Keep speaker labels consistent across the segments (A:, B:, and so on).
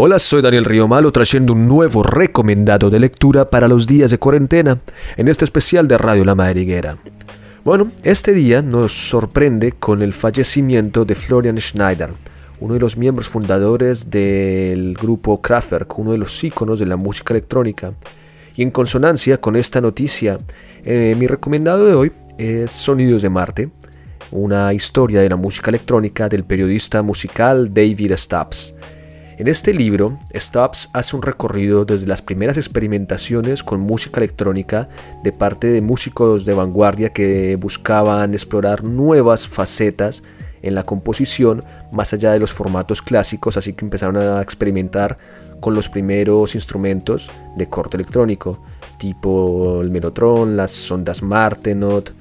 A: Hola, soy Daniel Río Malo trayendo un nuevo recomendado de lectura para los días de cuarentena en este especial de Radio La Madriguera. Bueno, este día nos sorprende con el fallecimiento de Florian Schneider, uno de los miembros fundadores del grupo Kraftwerk, uno de los íconos de la música electrónica. Y en consonancia con esta noticia, eh, mi recomendado de hoy es Sonidos de Marte, una historia de la música electrónica del periodista musical David Stubbs. En este libro, Stubbs hace un recorrido desde las primeras experimentaciones con música electrónica de parte de músicos de vanguardia que buscaban explorar nuevas facetas en la composición más allá de los formatos clásicos, así que empezaron a experimentar con los primeros instrumentos de corte electrónico, tipo el melotron, las ondas Martenot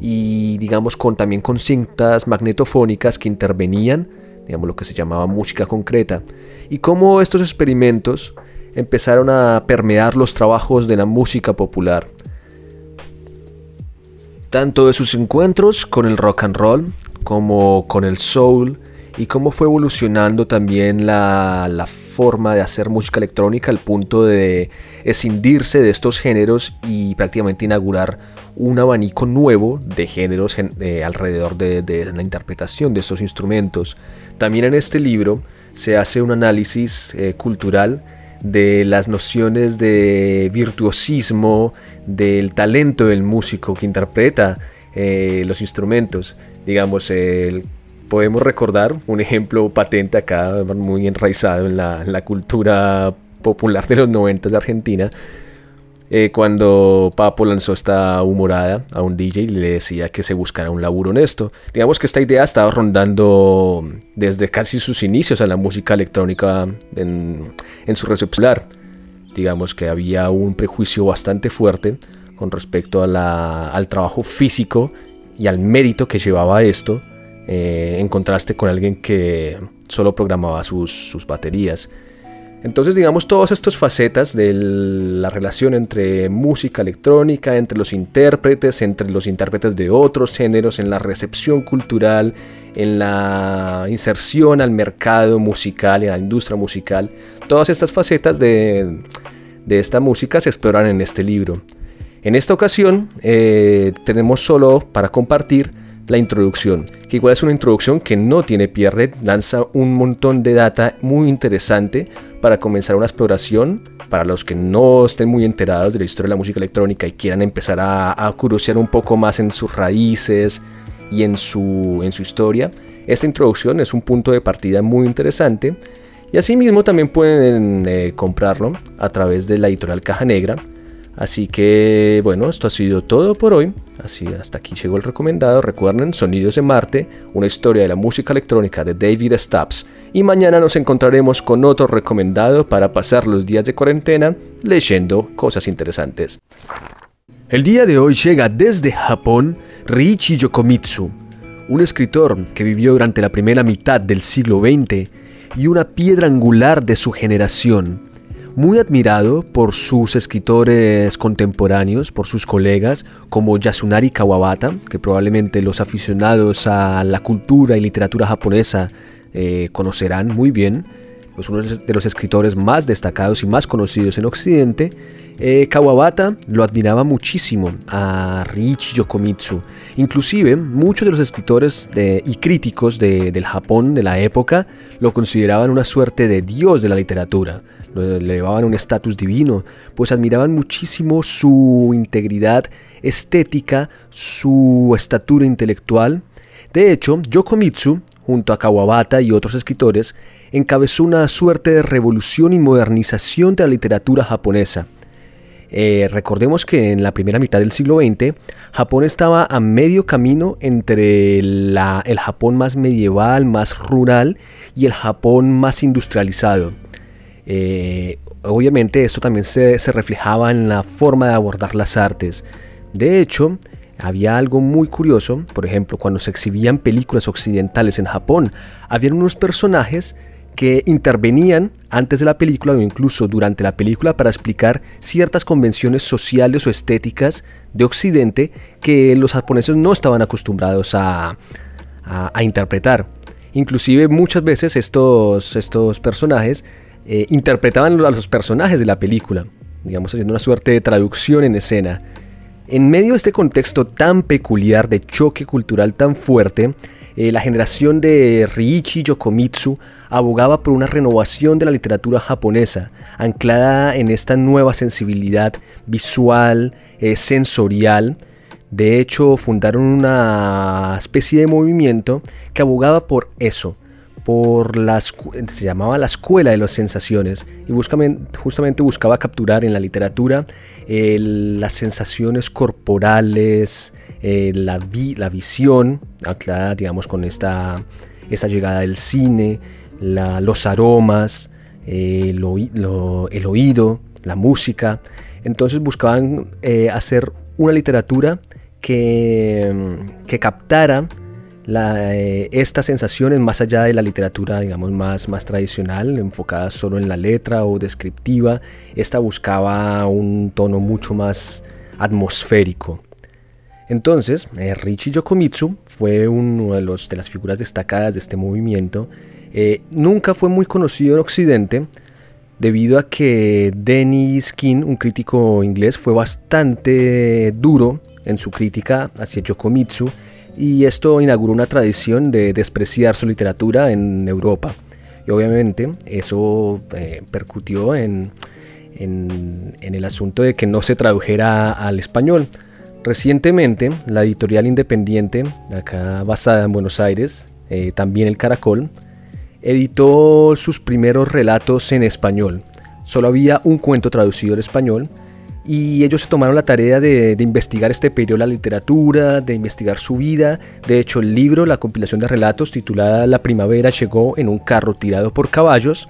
A: y digamos con también con cintas magnetofónicas que intervenían digamos lo que se llamaba música concreta, y cómo estos experimentos empezaron a permear los trabajos de la música popular. Tanto de sus encuentros con el rock and roll como con el soul y cómo fue evolucionando también la, la forma de hacer música electrónica al punto de escindirse de estos géneros y prácticamente inaugurar un abanico nuevo de géneros eh, alrededor de, la interpretación de estos instrumentos. También en este libro se hace un análisis eh, cultural de las nociones de virtuosismo, del talento del músico que interpreta eh, los instrumentos. Digamos, podemos recordar un ejemplo patente acá, muy enraizado en la, en la cultura popular de los 90 de Argentina, eh, cuando Papo lanzó esta humorada a un DJ y le decía que se buscara un laburo honesto. Digamos que esta idea estaba rondando desde casi sus inicios a la música electrónica en, su recepción. Digamos que había un prejuicio bastante fuerte con respecto al trabajo físico y al mérito que llevaba esto, eh, en contraste con alguien que solo programaba sus baterías. Entonces, digamos, todas estas facetas de la relación entre música electrónica, entre los intérpretes, entre los intérpretes de otros géneros, en la recepción cultural, en la inserción al mercado musical, en la industria musical, todas estas facetas de, esta música se exploran en este libro. En esta ocasión eh, tenemos solo para compartir la introducción, que igual es una introducción que no tiene pierde, lanza un montón de data muy interesante para comenzar una exploración para los que no estén muy enterados de la historia de la música electrónica y quieran empezar a, a curiosear un poco más en sus raíces y en su, en su historia. Esta introducción es un punto de partida muy interesante y asimismo también pueden eh, comprarlo a través de la editorial Caja Negra Así que bueno, esto ha sido todo por hoy. Así hasta aquí llegó el recomendado. Recuerden Sonidos de Marte, una historia de la música electrónica de David Stubbs. Y mañana nos encontraremos con otro recomendado para pasar los días de cuarentena leyendo cosas interesantes. El día de hoy llega desde Japón Riichi Yokomitsu, un escritor que vivió durante la primera mitad del siglo XX y una piedra angular de su generación muy admirado por sus escritores contemporáneos, por sus colegas como Yasunari Kawabata, que probablemente los aficionados a la cultura y literatura japonesa eh, conocerán muy bien, pues uno de los escritores más destacados y más conocidos en Occidente. Eh, Kawabata lo admiraba muchísimo a Riichi Yokomitsu. Inclusive muchos de los escritores y críticos del Japón de la época lo consideraban una suerte de dios de la literatura le elevaban un estatus divino, pues admiraban muchísimo su integridad estética, su estatura intelectual. De hecho, Yokomitsu, junto a Kawabata y otros escritores, encabezó una suerte de revolución y modernización de la literatura japonesa. Eh, recordemos que en la primera mitad del siglo XX, Japón estaba a medio camino entre el Japón más medieval, más rural, y el Japón más industrializado. Eh, obviamente esto también se, reflejaba en la forma de abordar las artes. De hecho, había algo muy curioso, por ejemplo, cuando se exhibían películas occidentales en Japón, había unos personajes que intervenían antes de la película o incluso durante la película para explicar ciertas convenciones sociales o estéticas de Occidente que los japoneses no estaban acostumbrados a, a interpretar. Inclusive muchas veces estos, estos personajes eh, interpretaban a los personajes de la película, digamos haciendo una suerte de traducción en escena. En medio de este contexto tan peculiar de choque cultural tan fuerte, eh, la generación de Riichi Yokomitsu abogaba por una renovación de la literatura japonesa, anclada en esta nueva sensibilidad visual, eh, sensorial. De hecho, fundaron una especie de movimiento que abogaba por eso, por las se llamaba la escuela de las sensaciones y justamente buscaba capturar en la literatura las sensaciones corporales, eh, la, la, visión, anclada digamos con esta, esta llegada del cine, los aromas, eh, el oído, la música. Entonces buscaban eh, hacer una literatura que, que captara la, eh, estas sensaciones más allá de la literatura, digamos, más, más tradicional, enfocada solo en la letra o descriptiva. Esta buscaba un tono mucho más atmosférico. Entonces, eh, Richie Yokomitsu fue uno de, los, de las figuras destacadas de este movimiento. Eh, nunca fue muy conocido en Occidente, debido a que Dennis King, un crítico inglés, fue bastante duro en su crítica hacia Yokomitsu y esto inauguró una tradición de despreciar su literatura en Europa. Y obviamente eso eh, percutió en, en, el asunto de que no se tradujera al español. Recientemente, la editorial independiente, acá basada en Buenos Aires, eh, también el Caracol, editó sus primeros relatos en español. Solo había un cuento traducido al español y ellos se tomaron la tarea de, investigar este periodo de la literatura, de investigar su vida. De hecho, el libro, la compilación de relatos titulada La primavera llegó en un carro tirado por caballos,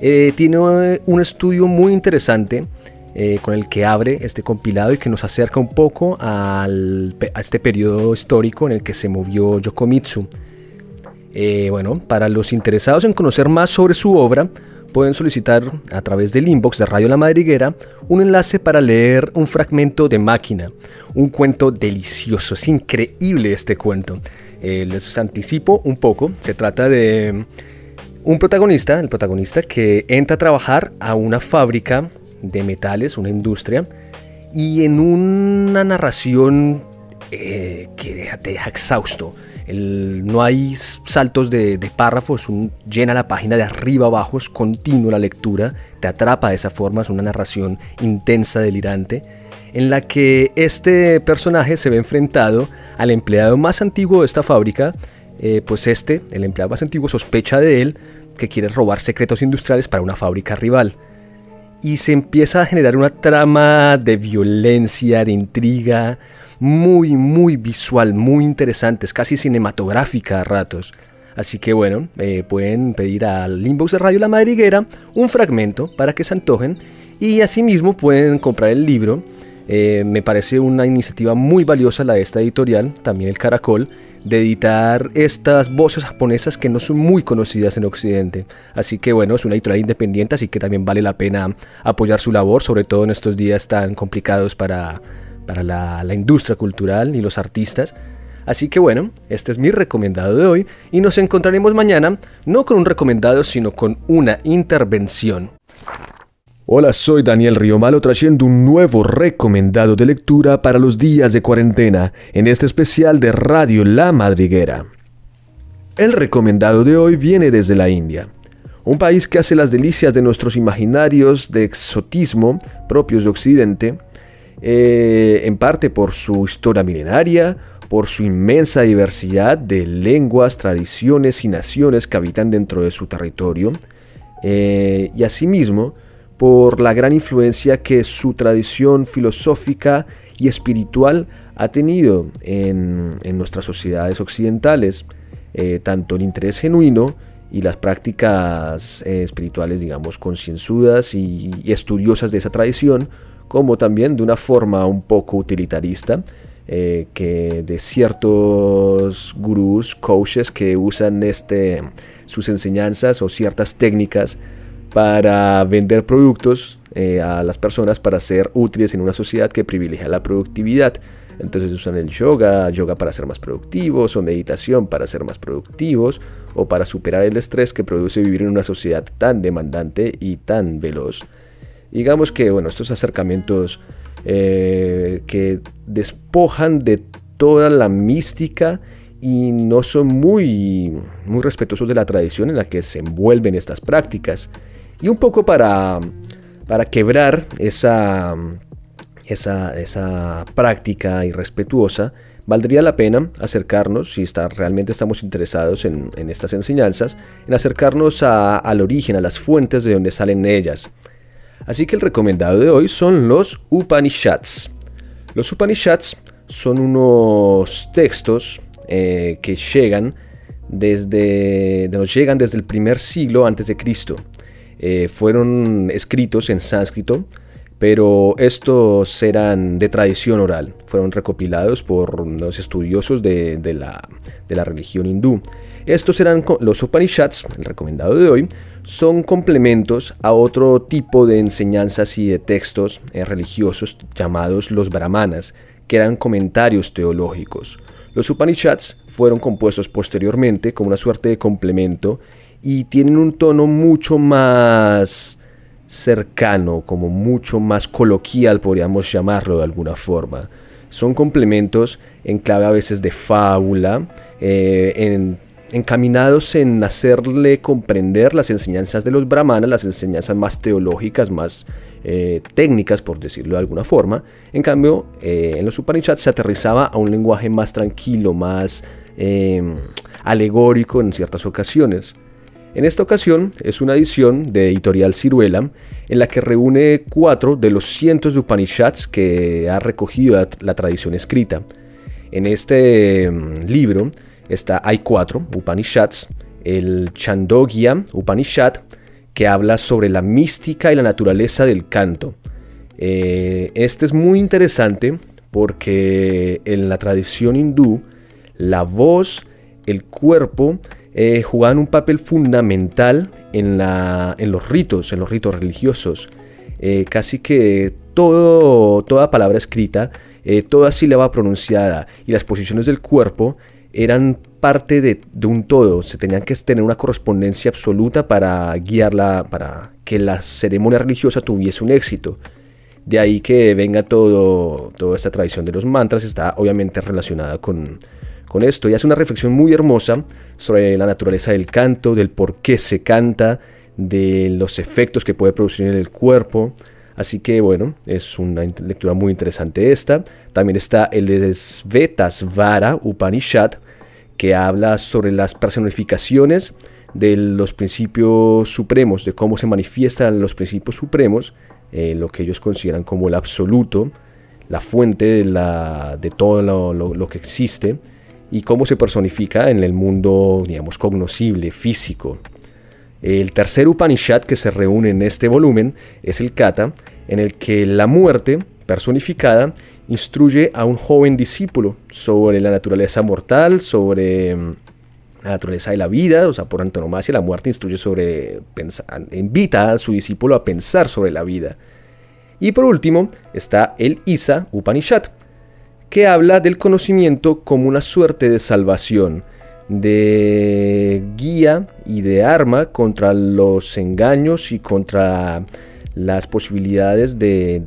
A: eh, tiene un estudio muy interesante eh, con el que abre este compilado y que nos acerca un poco a este periodo histórico en el que se movió Yokomitsu. Eh, bueno, para los interesados en conocer más sobre su obra, pueden solicitar a través del inbox de Radio La Madriguera un enlace para leer un fragmento de Máquina, un cuento delicioso, es increíble este cuento. Eh, les anticipo un poco, se trata de un protagonista, el protagonista que entra a trabajar a una fábrica de metales, una industria, y en una narración eh, que te deja exhausto no hay saltos de, párrafos, llena la página de arriba abajo, es continuo la lectura, te atrapa de esa forma, es una narración intensa, delirante, en la que este personaje se ve enfrentado al empleado más antiguo de esta fábrica, eh, pues este, el empleado más antiguo, sospecha de él que quiere robar secretos industriales para una fábrica rival. Y se empieza a generar una trama de violencia, de intriga, muy, muy visual, muy interesante, es casi cinematográfica a ratos. Así que bueno, eh, pueden pedir al inbox de Radio La Madriguera un fragmento para que se antojen y asimismo pueden comprar el libro. Eh, me parece una iniciativa muy valiosa la de esta editorial, también el Caracol, de editar estas voces japonesas que no son muy conocidas en Occidente. Así que bueno, es una editorial independiente, así que también vale la pena apoyar su labor, sobre todo en estos días tan complicados para para la, industria cultural y los artistas. Así que bueno, este es mi recomendado de hoy y nos encontraremos mañana no con un recomendado sino con una intervención.
B: Hola, soy Daniel Riomalo trayendo un nuevo recomendado de lectura para los días de cuarentena en este especial de Radio La Madriguera. El recomendado de hoy viene desde la India, un país que hace las delicias de nuestros imaginarios de exotismo propios de Occidente eh, en parte por su historia milenaria, por su inmensa diversidad de lenguas, tradiciones y naciones que habitan dentro de su territorio, eh, y asimismo por la gran influencia que su tradición filosófica y espiritual ha tenido en, nuestras sociedades occidentales, eh, tanto el interés genuino y las prácticas espirituales, digamos, concienzudas y estudiosas de esa tradición, como también de una forma un poco utilitarista, eh, que de ciertos gurús, coaches que usan este, sus enseñanzas o ciertas técnicas para vender productos eh, a las personas para ser útiles en una sociedad que privilegia la productividad.
A: Entonces usan el yoga, yoga para ser más productivos, o meditación para ser más productivos, o para superar el estrés que produce vivir en una sociedad tan demandante y tan veloz. Digamos que, bueno, estos acercamientos eh, que despojan de toda la mística y no son muy, muy respetuosos de la tradición en la que se envuelven estas prácticas. Y un poco para, para quebrar esa, esa, esa práctica irrespetuosa, valdría la pena acercarnos, si está, realmente estamos interesados en, en estas enseñanzas, en acercarnos al origen, a las fuentes de donde salen ellas. Así que el recomendado de hoy son los Upanishads. Los Upanishads son unos textos eh, que llegan desde, nos llegan desde el primer siglo antes de Cristo. Eh, fueron escritos en sánscrito, pero estos eran de tradición oral. Fueron recopilados por los estudiosos de, la, la religión hindú. Estos eran los Upanishads, el recomendado de hoy, son complementos a otro tipo de enseñanzas y de textos eh, religiosos llamados los brahmanas, que eran comentarios teológicos. Los Upanishads fueron compuestos posteriormente como una suerte de complemento y tienen un tono mucho más cercano, como mucho más coloquial, podríamos llamarlo de alguna forma. Son complementos en clave a veces de fábula, eh, en encaminados en hacerle comprender las enseñanzas de los brahmanas, las enseñanzas más teológicas, más eh, técnicas, por decirlo de alguna forma. En cambio, eh, en los Upanishads se aterrizaba a un lenguaje más tranquilo, más alegórico en ciertas ocasiones. En esta ocasión es una edición de Editorial Ciruela en la que reúne cuatro de los cientos de Upanishads que ha recogido la tradición escrita. En este em, libro está, hay cuatro Upanishads, el Chandogya Upanishad, que habla sobre la mística y la naturaleza del canto. Eh, este es muy interesante porque en la tradición hindú la voz, el cuerpo, eh, jugaban un papel fundamental en, los ritos, en los ritos religiosos. Eh, casi que toda palabra escrita, toda sílaba pronunciada y las posiciones del cuerpo eran parte de, un todo, se tenían que tener una correspondencia absoluta para guiarla, para que la ceremonia religiosa tuviese un éxito. De ahí que venga todo, toda esta tradición de los mantras, está obviamente relacionada con, con esto y hace una reflexión muy hermosa sobre la naturaleza del canto, del por qué se canta, de los efectos que puede producir en el cuerpo. Así que bueno, es una lectura muy interesante esta. También está el de Svetasvara Upanishad, que habla sobre las personificaciones de los principios supremos, de cómo se manifiestan los principios supremos, eh, lo que ellos consideran como el absoluto, la fuente de, todo lo, que existe, y cómo se personifica en el mundo, digamos, cognoscible, físico. El tercer Upanishad que se reúne en este volumen es el Kata, en el que la muerte personificada instruye a un joven discípulo sobre la naturaleza mortal, sobre mm, la naturaleza de la vida, o sea, por antonomasia la muerte instruye sobre, invita a su discípulo a pensar sobre la vida. Y por último está el Isa Upanishad, que habla del conocimiento como una suerte de salvación, de guía y de arma contra los engaños y contra las posibilidades de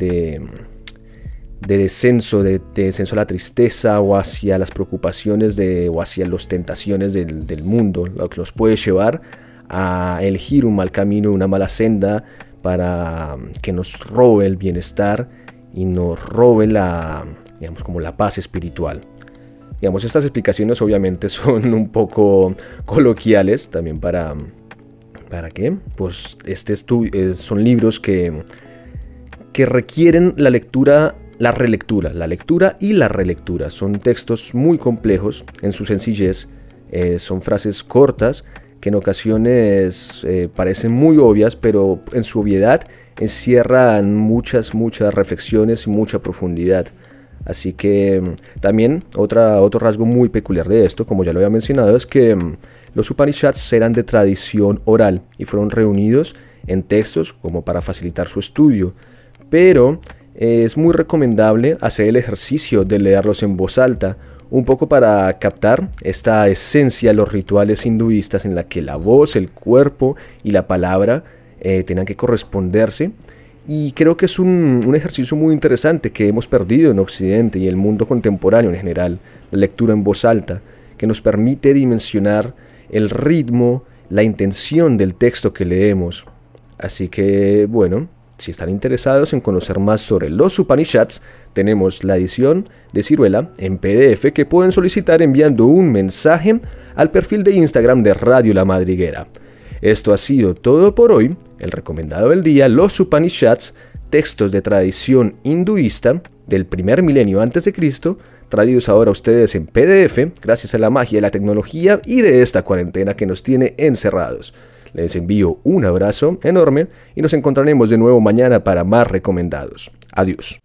A: de descenso, de, descenso a la tristeza o hacia las preocupaciones de, o hacia las tentaciones del, mundo, lo que nos puede llevar a elegir un mal camino, una mala senda para que nos robe el bienestar y nos robe la, digamos, como la paz espiritual. Digamos, estas explicaciones obviamente son un poco coloquiales también para, ¿para qué? Pues este eh, son libros que, que requieren la lectura la relectura, la lectura y la relectura. Son textos muy complejos en su sencillez, eh, son frases cortas que en ocasiones eh, parecen muy obvias, pero en su obviedad encierran muchas, muchas reflexiones y mucha profundidad. Así que mm, también otro rasgo muy peculiar de esto, como ya lo había mencionado, es que mm, los Upanishads eran de tradición oral y fueron reunidos en textos como para facilitar su estudio. Pero es muy recomendable hacer el ejercicio de leerlos en voz alta, un poco para captar esta esencia de los rituales hinduistas en la que la voz, el cuerpo y la palabra eh, tengan que corresponderse. Y creo que es un, un, ejercicio muy interesante que hemos perdido en Occidente y el mundo contemporáneo en general, la lectura en voz alta, que nos permite dimensionar el ritmo, la intención del texto que leemos. Así que, bueno, si están interesados en conocer más sobre los Upanishads, tenemos la edición de Ciruela en PDF que pueden solicitar enviando un mensaje al perfil de Instagram de Radio La Madriguera. Esto ha sido todo por hoy, el recomendado del día, los Upanishads, textos de tradición hinduista del primer milenio antes de Cristo, traídos ahora a ustedes en PDF, gracias a la magia de la tecnología y de esta cuarentena que nos tiene encerrados. Les envío un abrazo enorme y nos encontraremos de nuevo mañana para más recomendados. Adiós.